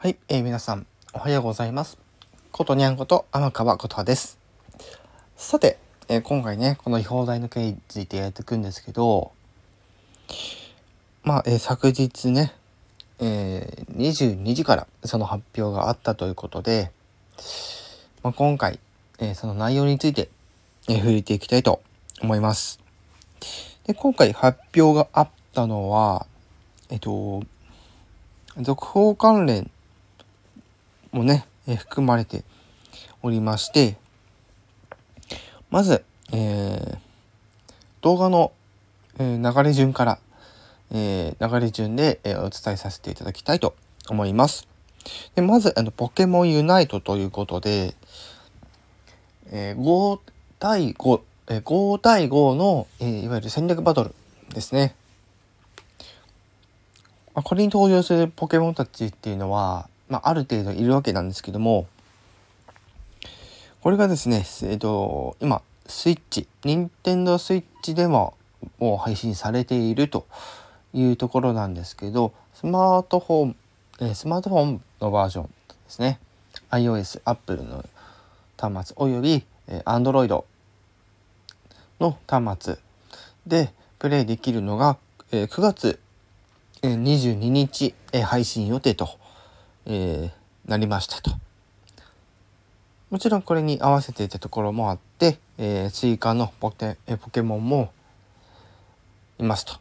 はい、えー、皆さんおはようございます。ことにゃんこと天川ことはです。さて、えー今回ねこの違法代の件についてやっていくんですけど、まあ、えー昨日ね、えー22時からその発表があったということで、まあ、今回、えーその内容について、えー触れていきたいと思います。で今回発表があったのはえっと続報関連もね、えー含まれておりましてまず、えー動画の、えー流れ順から、え流れ順で、えお伝えさせていただきたいと思います。でまずあのポケモンユナイトということで、えー5対5、えー5対5の、えいわゆる戦略バトルですね。これに登場するポケモンたちっていうのは、まあ、ある程度いるわけなんですけどもこれがですね、えっと、今スイッチ任天堂スイッチでももう配信されているというところなんですけどスマートフォン、えスマートフォンのバージョンですね。iOS、Apple の端末および、えー Android の端末でプレイできるのが、えー9月えー22日、え配信予定と、えーなりましたと。もちろんこれに合わせていたところもあって、えー追加のポケ,、ポケモンもいますと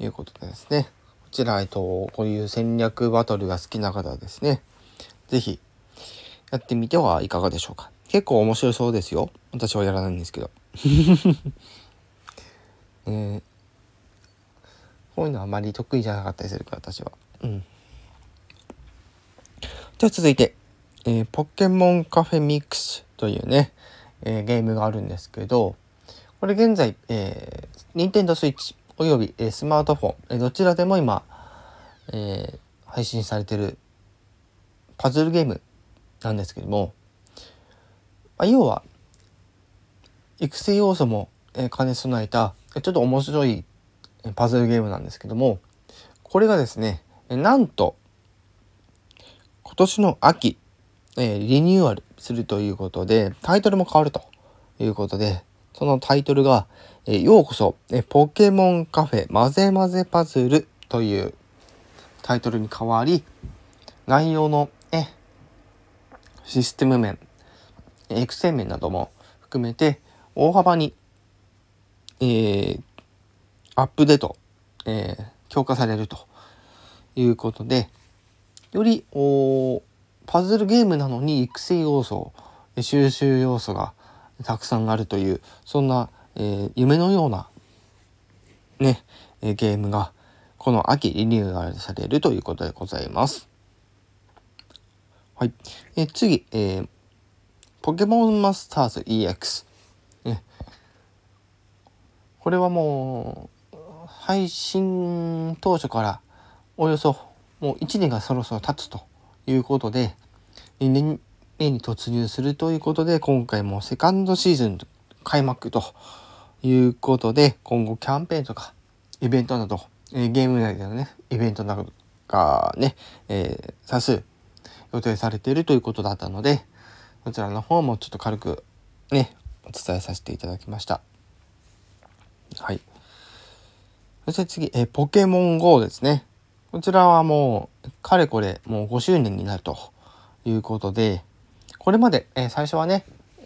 いうことでですね。こちら、えっと、こういう戦略バトルが好きな方はですね、是非やってみてはいかがでしょうか。結構面白そうですよ。私はやらないんですけど。えーこういうのはあまり得意じゃなかったりするから私は。うん。じゃあ続いて、えーポケモンカフェミックスというね、えーゲームがあるんですけど、これ現在、えー、任天堂スイッチおよび、えースマートフォン、えーどちらでも今、えー配信されてるパズルゲームなんですけども、まあ、要は育成要素も、えー兼ね備えたちょっと面白いパズルゲームなんですけどもこれがですねなんと今年の秋、えリニューアルするということでタイトルも変わるということでそのタイトルが「えようこそ、えポケモンカフェまぜまぜパズル」というタイトルに変わり内容のえシステム面エクセ面なども含めて大幅に、えーアップデート、えー強化されるということでよりおパズルゲームなのに育成要素収集要素がたくさんあるというそんな、えー夢のようなね、えーゲームがこの秋リニューアルされるということでございます。はい。えー次、えーポケモンマスターズ EX。ね、これはもう、配信当初からおよそもう1年がそろそろ経つということで、2年目に突入するということで、今回もセカンドシーズン開幕ということで、今後キャンペーンとかイベントなど、えゲーム内でのね、イベントなどがね、えー多数予定されているということだったので、こちらの方もちょっと軽くね、お伝えさせていただきました。はい。そして次、えーポケモン GO ですね。こちらはもう、かれこれ、もう5周年になるということで、これまで、えー最初はね、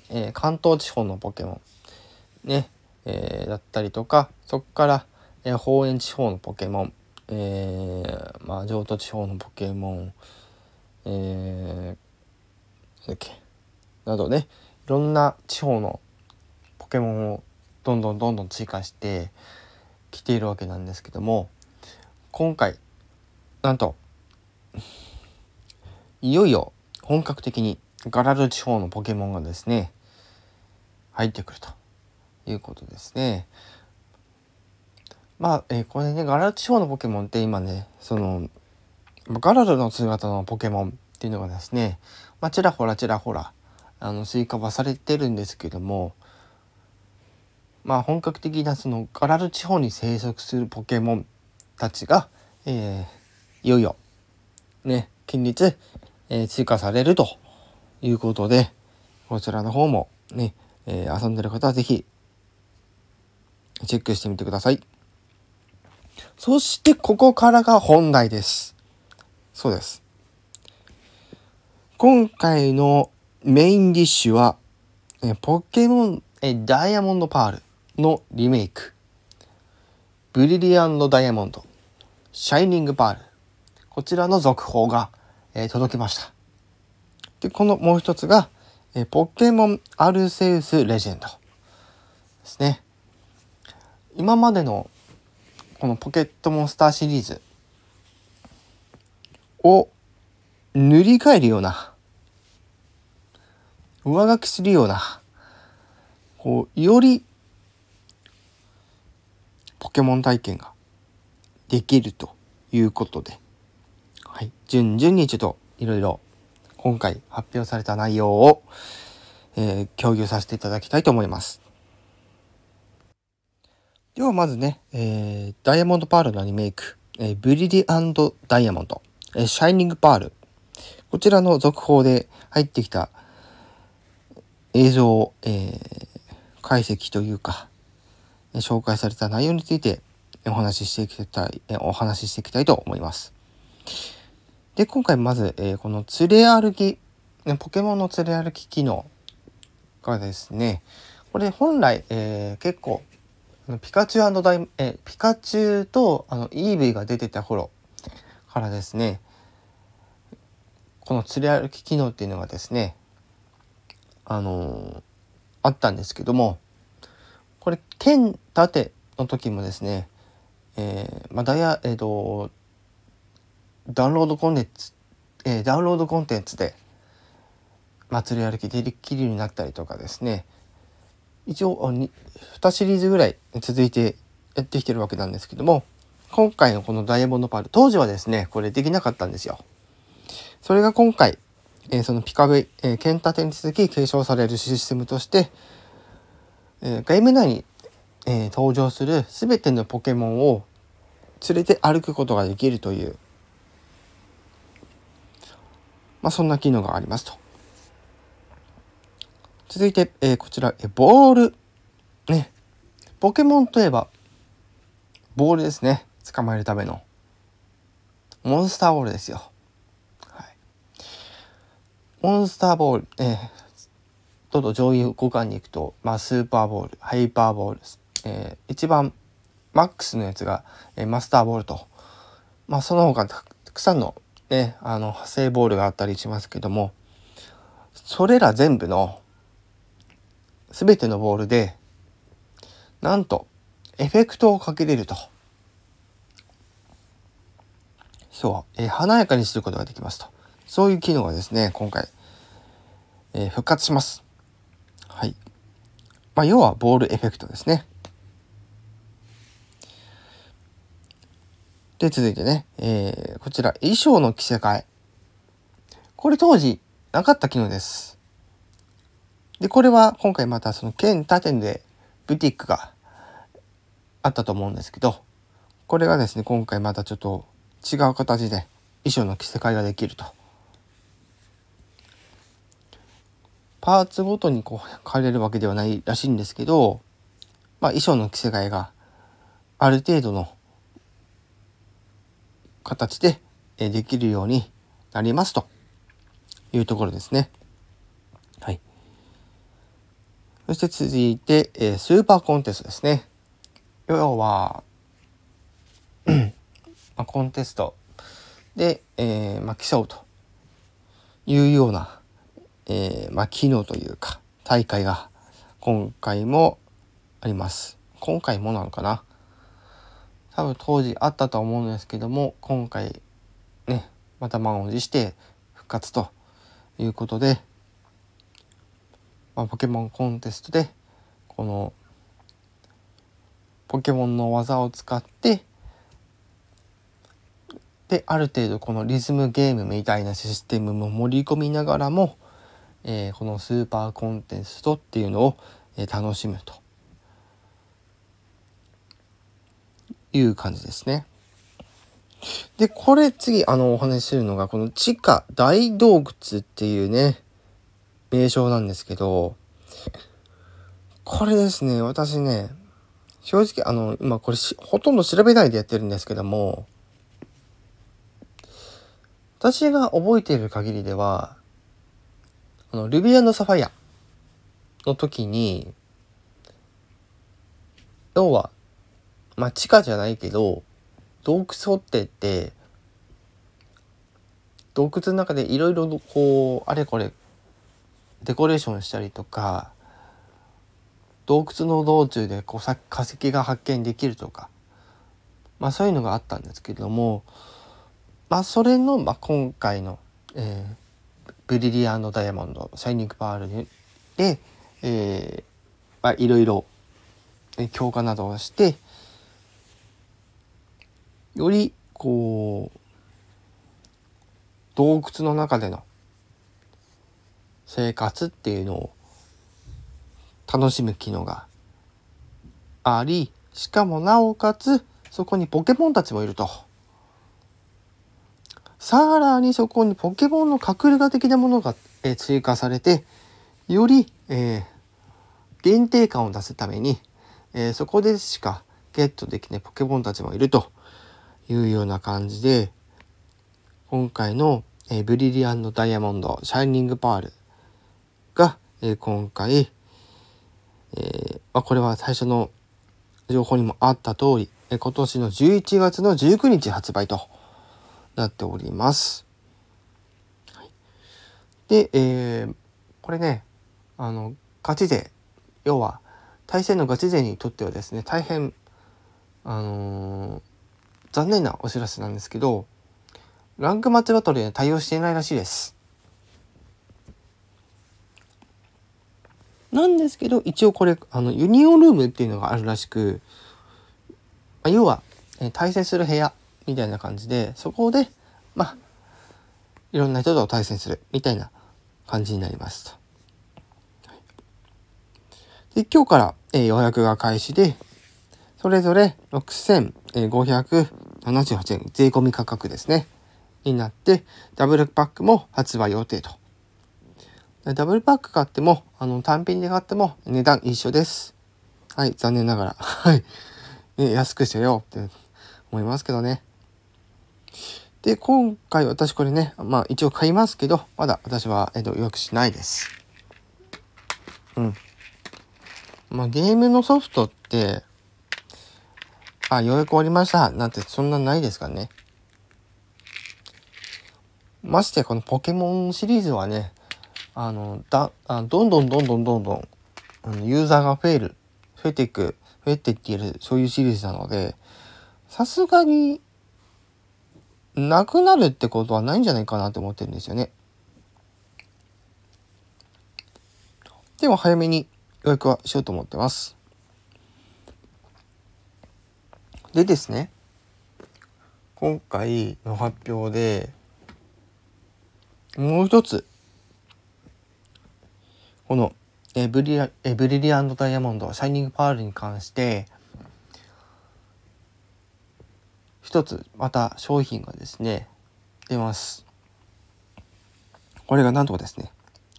えー関東地方のポケモン、ね、えーだったりとか、そこから、えー方園地方のポケモン、えーまあ、譲渡地方のポケモン、えー、なんだっけ、などね、いろんな地方のポケモンをどんどんどんどん追加してきているわけなんですけども今回なんといよいよ本格的にガラル地方のポケモンがですね入ってくるということですね。まあ、えーこれねガラル地方のポケモンって今ねそのガラルの姿のポケモンっていうのがですね、まあ、ちらほらちらほらあの追加はされてるんですけどもまあ本格的なそのガラル地方に生息するポケモンたちが、えーいよいよね近日、えー、追加されるということで、こちらの方もね、えー、遊んでる方は是非チェックしてみてください。そしてここからが本題です。そうです。今回のメインディッシュは、えポケモンえダイヤモンドパールのリメイク。ブリリアンドダイヤモンド、シャイニングパール。こちらの続報が、えー、届きました。で、このもう一つが、えポケモンアルセウスレジェンドですね。今までのこのポケットモンスターシリーズを塗り替えるような上書きするようなこうよりポケモン体験ができるということで、はい、順々にちょっといろいろ今回発表された内容を、えー、共有させていただきたいと思います。ではまずね、えー、ダイヤモンドパールのリメイク、えー、ブリリアンドダイヤモンド、えー、シャイニングパール、こちらの続報で入ってきた映像、えー、解析というか、紹介された内容についてお話ししていきたい、お話ししていきたいと思います。で、今回まず、えー、この連れ歩き、ねポケモンの連れ歩き機能がですね、これ本来、えー、結構、ピカチュウダイ、えー、ピカチュウとあのイーブイが出てた頃からですね、この連れ歩き機能っていうのがですね、あのー、あったんですけども、これ、剣盾の時もですね、えー、まあ、ダイヤ、えっ、ー、と、ダウンロードコンテンツ、えー、ダウンロードコンテンツで祭り歩きできるようになったりとかですね一応 2, 2シリーズぐらい続いてやってきてるわけなんですけども今回のこのダイヤモンドパール当時はですねこれできなかったんですよ。それが今回、えー、そのピカブイ、えー、剣立に続き継承されるシステムとして、えー、ゲーム内に、えー、登場する全てのポケモンを連れて歩くことができるというまあ、そんな機能がありますと。続いて、えー、こちら、えボール。ね。ポケモンといえば、ボールですね。捕まえるための。モンスターボールですよ。はい。モンスターボール、えー、どんどん上位互換に行くと、まあ、スーパーボール、ハイパーボール、えー、一番マックスのやつが、えー、マスターボールと、まあ、その他たくさんのね、あの、派生ボールがあったりしますけども、それら全部の、すべてのボールで、なんと、エフェクトをかけれると。そう、えー、華やかにすることができますと。そういう機能がですね、今回、えー、復活します。はい。まあ、要はボールエフェクトですね。で、続いてね、えー、こちら、衣装の着せ替え。これ当時、なかった機能です。で、これは今回またその県他店でブティックがあったと思うんですけど、これがですね、今回またちょっと違う形で衣装の着せ替えができると。パーツごとにこう変えれるわけではないらしいんですけど、まあ衣装の着せ替えがある程度の形でできるようになりますというところですね。はい。そして続いて、えスーパーコンテストですね。要は、まコンテストで、えー、ま競うというような、えー、ま機能というか大会が今回もあります。今回もなのかな多分当時あったと思うんですけども今回ねまた満を持して復活ということで、まあ、ポケモンコンテストでこのポケモンの技を使ってである程度このリズムゲームみたいなシステムも盛り込みながらも、えー、このスーパーコンテストっていうのを、え、楽しむと。いう感じですね。で、これ次、あの、お話しするのが、この地下大洞窟っていうね、名称なんですけど、これですね、私ね、正直、あの、今これほとんど調べないでやってるんですけども、私が覚えている限りでは、あの、ルビアンドサファイアの時に、要は、まあ、地下じゃないけど、洞窟掘ってって、洞窟の中でいろいろこう、あれこれ、デコレーションしたりとか、洞窟の道中でこう化石が発見できるとか、まあそういうのがあったんですけれども、まあそれの、まあ、今回の、えー、ブリリアンドダイヤモンド、シャイニングパールで、えー、まあいろいろ強化などをして、よりこう、洞窟の中での生活っていうのを楽しむ機能があり、しかもなおかつ、そこにポケモンたちもいると。さらにそこにポケモンの隠れ家的なものが、え追加されて、より、えー、限定感を出すために、えー、そこでしかゲットできないポケモンたちもいるというような感じで、今回の、え、ブリリアントダイヤモンド、シャイニングパールが、え今回、え、ま、これは最初の情報にもあった通り、え今年の11月の19日発売となっております。で、えー、これね、あの、ガチ勢、要は、対戦のガチ勢にとってはですね、大変、あの、残念なお知らせなんですけど、ランクマッチバトルに対応していないらしいです。なんですけど、一応これ、あの、ユニオンルームっていうのがあるらしく、まあ、要は、え対戦する部屋みたいな感じで、そこで、まあ、いろんな人と対戦するみたいな感じになりますと。で今日から、えー、予約が開始で、それぞれ6578円、税込み価格ですね、になって、ダブルパックも発売予定とダブルパック買っても、あの、単品で買っても値段一緒です。はい、残念ながら。はい。ね、安くしてよって思いますけどね。で、今回私これね、まあ一応買いますけど、まだ私は、えっと、予約しないです。うん。まあゲームのソフトって、あ、予約終わりました。なんてそんなないですからね。ましてこのポケモンシリーズはね、あのだあどんどんどんどんどんどんあのユーザーが増える増えていく増えていっているそういうシリーズなのでさすがになくなるってことはないんじゃないかなと思ってるんですよね。でも早めに予約はしようと思ってます。でですね今回の発表でもう一つこの、えブリえブリリアントダイヤモンドシャイニングパールに関して一つまた商品がですね出ます。これがなんとですね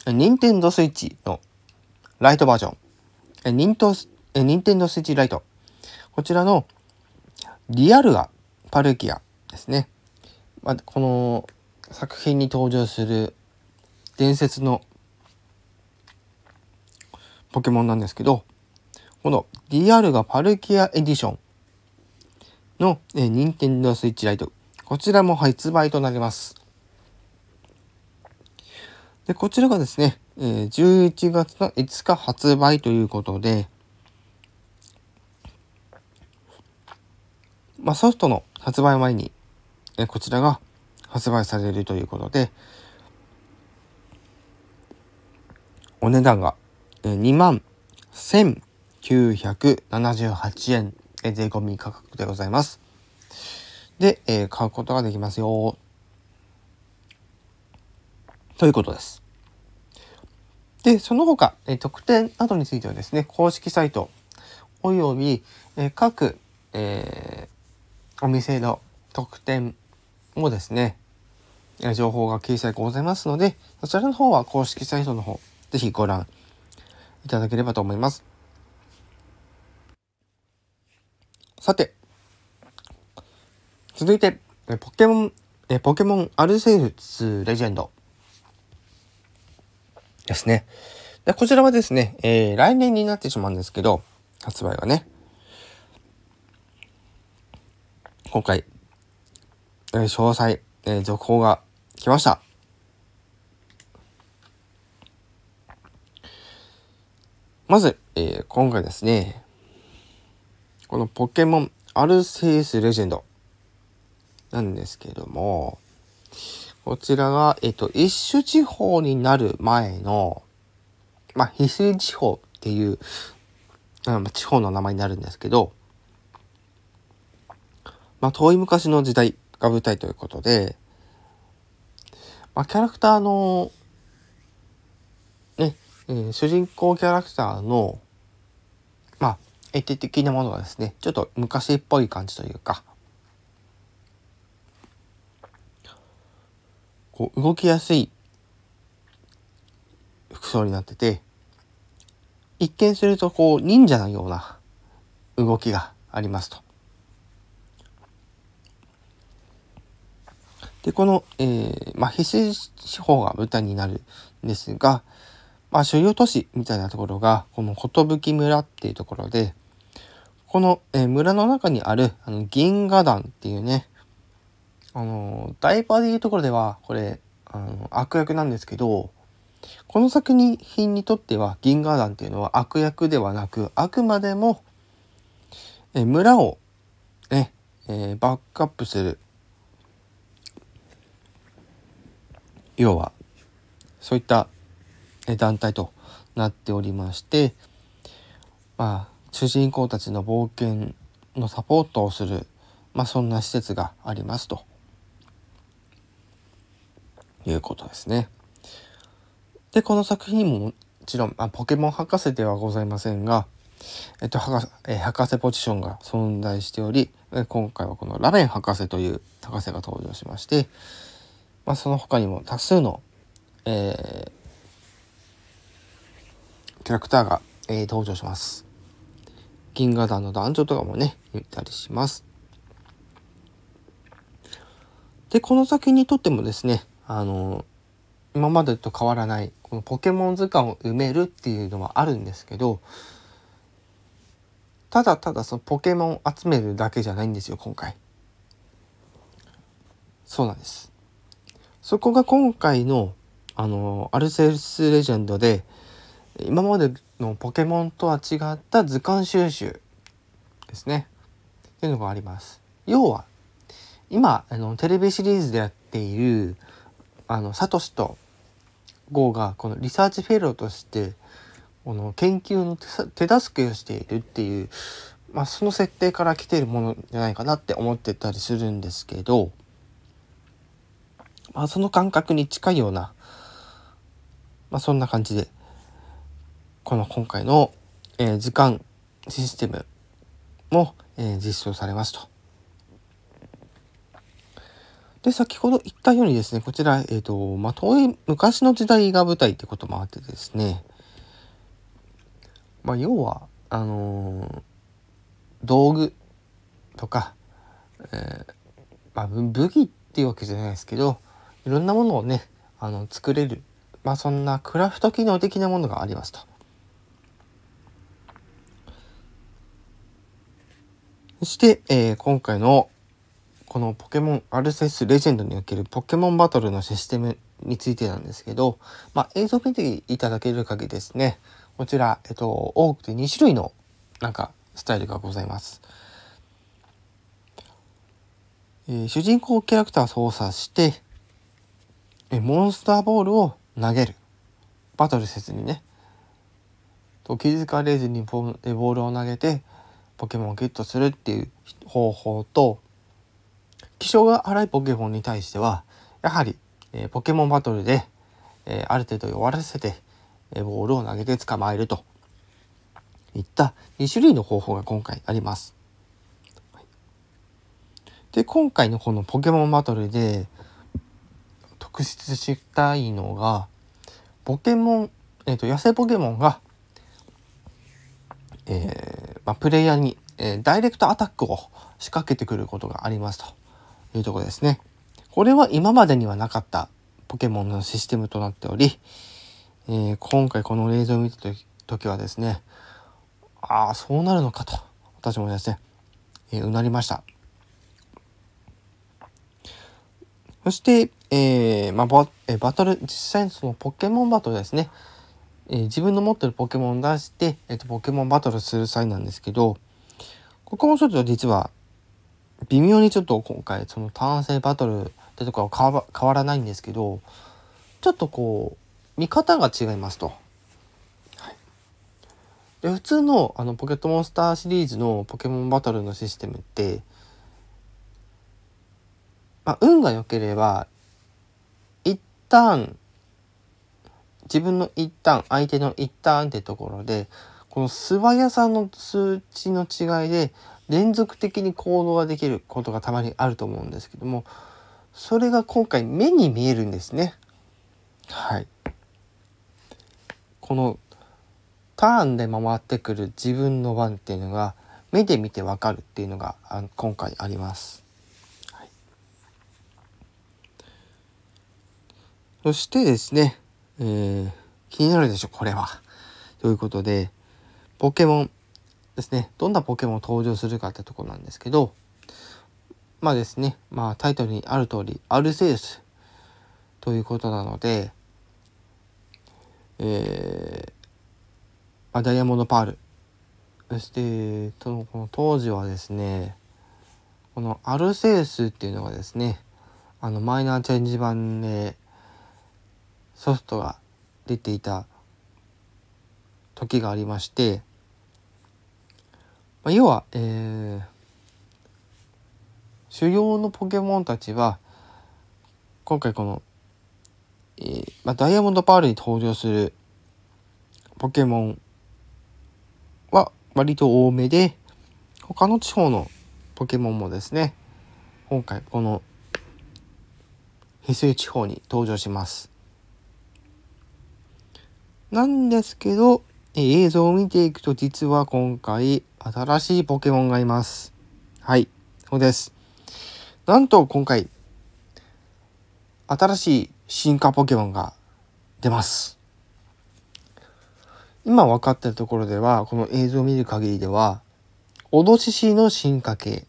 任天堂スイッチのライトバージョン。えニントえ任天堂スイッチライト。こちらのリアルアパルキアですね、まあ、この作品に登場する伝説のポケモンなんですけど、この DR がパルキアエディションの、えー、任天堂スイッチライト。こちらも発売となります。で、こちらがですね、えー、11月の5日発売ということで、まあ、ソフトの発売前に、え、こちらが発売されるということで、お値段が2万1978円税込み価格でございます。で、えー、買うことができますよ。ということです。で、その他、え特典などについてはですね、公式サイトおよび、え各、え、お店の特典もですね、情報が掲載ございますので、そちらの方は公式サイトの方、ぜひご覧いただければと思います。さて、続いて、ポケモン、えポケモンアルセウスレジェンドですね。でこちらはですね、えー、来年になってしまうんですけど、発売がね。今回、えー、詳細、えー、続報が来ました。まず、えー、今回ですね、このポケモンアルセウスレジェンドなんですけども、こちらが、えっ、と、一種地方になる前の、まあ、翡翠地方っていう、うん、地方の名前になるんですけど、まあ、遠い昔の時代が舞台ということで、まあ、キャラクターの、ね、えー、主人公キャラクターの、まあ、エテ的なものがですね、ちょっと昔っぽい感じというか、こう動きやすい服装になってて、一見するとこう忍者のような動きがありますと。で、この、えー、まあ、翡翠地方が舞台になるんですが、まあ、主要都市みたいなところが、この寿村っていうところで、この、えー、村の中にある、あの、銀河団っていうね、あの、ダイバーでいうところでは、これ、あの、悪役なんですけど、この作品にとっては銀河団っていうのは悪役ではなく、あくまでも、え村を、ね、えー、バックアップする。要は、そういった団体となっておりまして、まあ、主人公たちの冒険のサポートをする、まあ、そんな施設がありますと。いうことですね。で、この作品ももちろん、あ、ポケモン博士ではございませんが、えっと、博士、え博士ポジションが存在しており、今回はこのラベン博士という博士が登場しまして、まあ、その他にも多数の、えー、キャラクターが、えー、登場します。銀河団の男女とかもね、いたりします。で、この先にとってもですね、あの、今までと変わらない、このポケモン図鑑を埋めるっていうのはあるんですけど、ただただそのポケモンを集めるだけじゃないんですよ、今回。そうなんです。そこが今回の、あの、アルセウスレジェンドで、今までのポケモンとは違った図鑑収集ですね。っていうのがあります。要は、今、あの、テレビシリーズでやっている、あのサトシとゴーがこの research fellow としてこの研究の手助けをしているっていう、まあ、その設定から来ているものじゃないかなって思ってたりするんですけど、まあ、その感覚に近いような、まあ、そんな感じでこの今回の、えー、時間システムも、えー、実装されますと。で、先ほど言ったようにですね、こちら、えっ、ー、と、まあ、遠い昔の時代が舞台ってこともあってですね、まあ、要は、あの、道具とか、えー、まあ、武器っていうわけじゃないですけど、いろんなものをね、あの、作れる、まあ、そんなクラフト機能的なものがありますと。そして、えー、今回のこのポケモンアルセスレジェンドにおけるポケモンバトルのシステムについてなんですけど、まあ、映像見ていただける限りですね、こちら、えっと、多くて2種類のなんかスタイルがございます。えー、主人公キャラクターを操作して、モンスターボールを投げる。バトルせずにね。と気づかれずにボールを投げてポケモンをゲットするっていう方法と、気性が荒いポケモンに対してはやはり、えー、ポケモンバトルで、えー、ある程度弱らせて、えー、ボールを投げて捕まえるといった2種類の方法が今回あります。で今回のこのポケモンバトルで特筆したいのがポケモン、えーと、野生ポケモンが、えーまあ、プレイヤーに、えー、ダイレクトアタックを仕掛けてくることがありますというところですね。これは今までにはなかったポケモンのシステムとなっており、えー、今回この映像を見た時はですねああそうなるのかと私もですね、えー、うなりました。そして、えーまあ、バえバトル実際にそのポケモンバトルですね、えー、自分の持ってるポケモンを出して、えーと、ポケモンバトルする際なんですけどここもちょっと実は微妙にちょっと今回その単性バトルってとこは変わらないんですけどちょっとこう見方が違いますと。で普通のあのポケットモンスターシリーズのポケモンバトルのシステムってまあ、運が良ければ旦自分の一旦相手の一旦ってところでこの素早さの数値の違いで連続的に行動ができることがたまにあると思うんですけどもそれが今回目に見えるんですね。はい。このターンで回ってくる自分の番っていうのが目で見てわかるっていうのが今回あります。そしてですね、えー、気になるでしょ、これは。ということで、ポケモンですね、どんなポケモン登場するかってとこなんですけど、まあですね、まあタイトルにある通り、アルセウスということなので、えー、まあ、ダイヤモンドパール。そして、この当時はですね、このアルセウスっていうのがですね、あのマイナーチェンジ版で、ソフトが出ていた時がありまして、まあ、要は、えー、主要のポケモンたちは今回この、えーまあ、ダイヤモンドパールに登場するポケモンは割と多めで他の地方のポケモンもですね今回この翡翠地方に登場します。なんですけど、映像を見ていくと実は今回新しいポケモンがいます。はい、そうです。なんと今回新しい進化ポケモンが出ます。今分かってるところでは、この映像を見る限りでは、オドシシの進化系、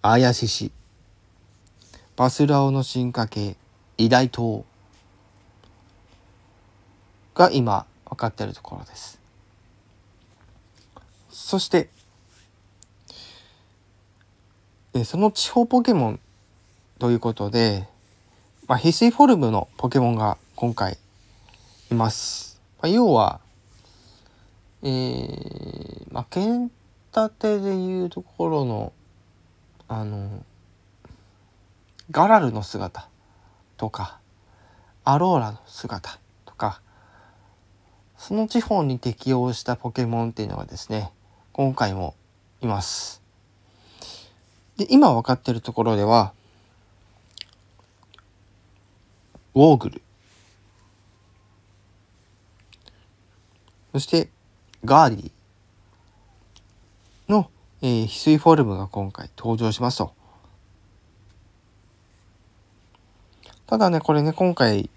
アヤシシ、バスラオの進化系、イダイトウ、が今分かっているところです。そしてその地方ポケモンということで、まあ、翡翠フォルムのポケモンが今回います。まあ、要は、えー、まあ、剣立てでいうところの、あの、ガラルの姿とか、アローラの姿、その地方に適応したポケモンっていうのがですね、今回もいます。で、今分かってるところでは、ウォーグル。そして、ガーディの、えー、翡翠フォルムが今回登場しますと。ただね、これね、今回、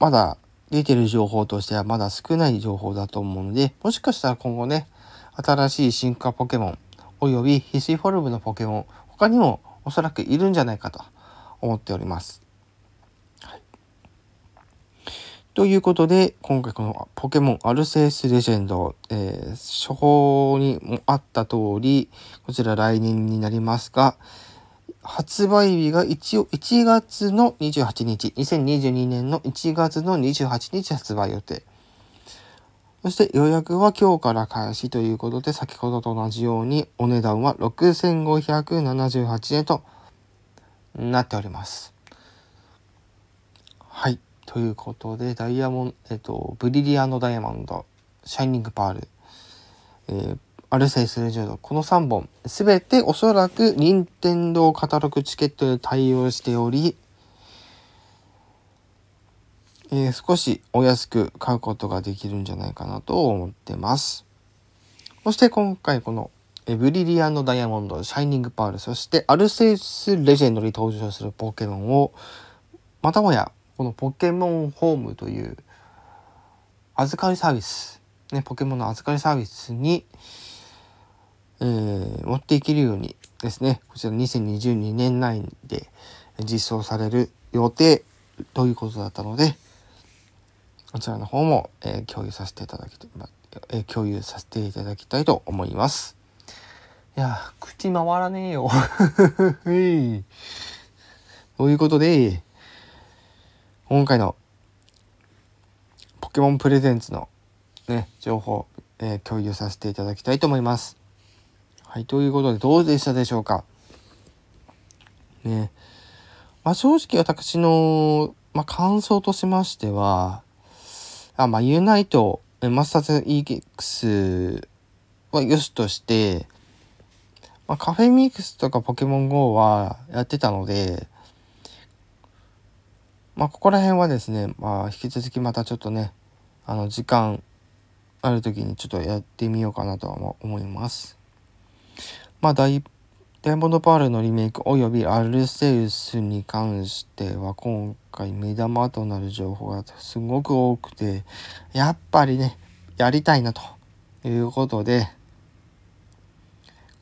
まだ出てる情報としてはまだ少ない情報だと思うので、もしかしたら今後ね、新しい進化ポケモン、および翡翠フォルムのポケモン、他にもおそらくいるんじゃないかと思っております。はい、ということで、今回このポケモンアルセウスレジェンド、えー、処方にもあった通り、こちら来年になりますが、発売日が一応1月の28日、2022年の1月の28日発売予定。そして予約は今日から開始ということで、先ほどと同じようにお値段は6578円となっております。はい。ということで、ダイヤモンド、えっと、ブリリアンドダイヤモンド、シャイニングパール、えー、アルセイスレジェンド、この3本、すべておそらく任天堂カタログチケットで対応しており、えー、少しお安く買うことができるんじゃないかなと思ってます。そして今回このえブリリアンドダイヤモンド、シャイニングパール、そしてアルセウスレジェンドに登場するポケモンを、またもやこのポケモンホームという預かりサービス、ね、ポケモンの預かりサービスに、えー、持っていけるようにですね、こちら2022年内で実装される予定ということだったので、こちらの方も、えー、共有させていただき、えー、共有させていただきたいと思います。いや、口回らねえよ。ということで、今回のポケモンプレゼンツのね、情報、えー、共有させていただきたいと思います。はい、ということでどうでしたでしょうか？ね。まあ、正直私の、まあ、感想としましては、あ、まあ、ユナイト、マスターズ EX は良しとして、まあ、カフェミックスとかポケモン GO はやってたので、まあ、ここら辺はですね、まあ、引き続きまたちょっとね、あの、時間ある時にちょっとやってみようかなとは思います。まあ、ダイヤモンドパールのリメイクおよびアルセウスに関しては今回目玉となる情報がすごく多くてやっぱりねやりたいなということで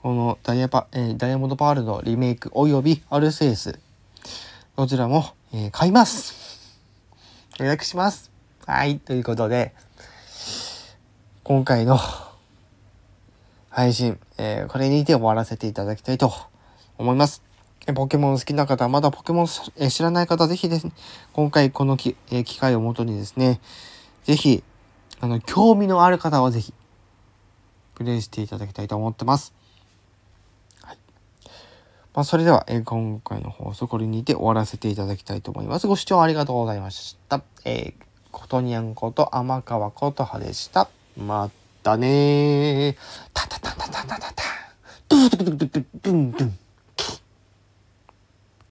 このダイヤパ、えー、ダイヤモンドパールのリメイクおよびアルセウスどちらも、えー、買います。予約します。はいということで今回の配信、えー、これにて終わらせていただきたいと思います。ポケモン好きな方、まだポケモン、え知らない方、ぜひですね、今回このき、え機会をもとにですね、ぜひ、あの、興味のある方はぜひ、プレイしていただきたいと思ってます。はい。まあ、それでは、え今回の放送、これにて終わらせていただきたいと思います。ご視聴ありがとうございました。えー、ことにゃんこと天川ことはでした。またねー。タタタタタタタタ。ドゥドゥドゥドゥドゥドゥンドゥン。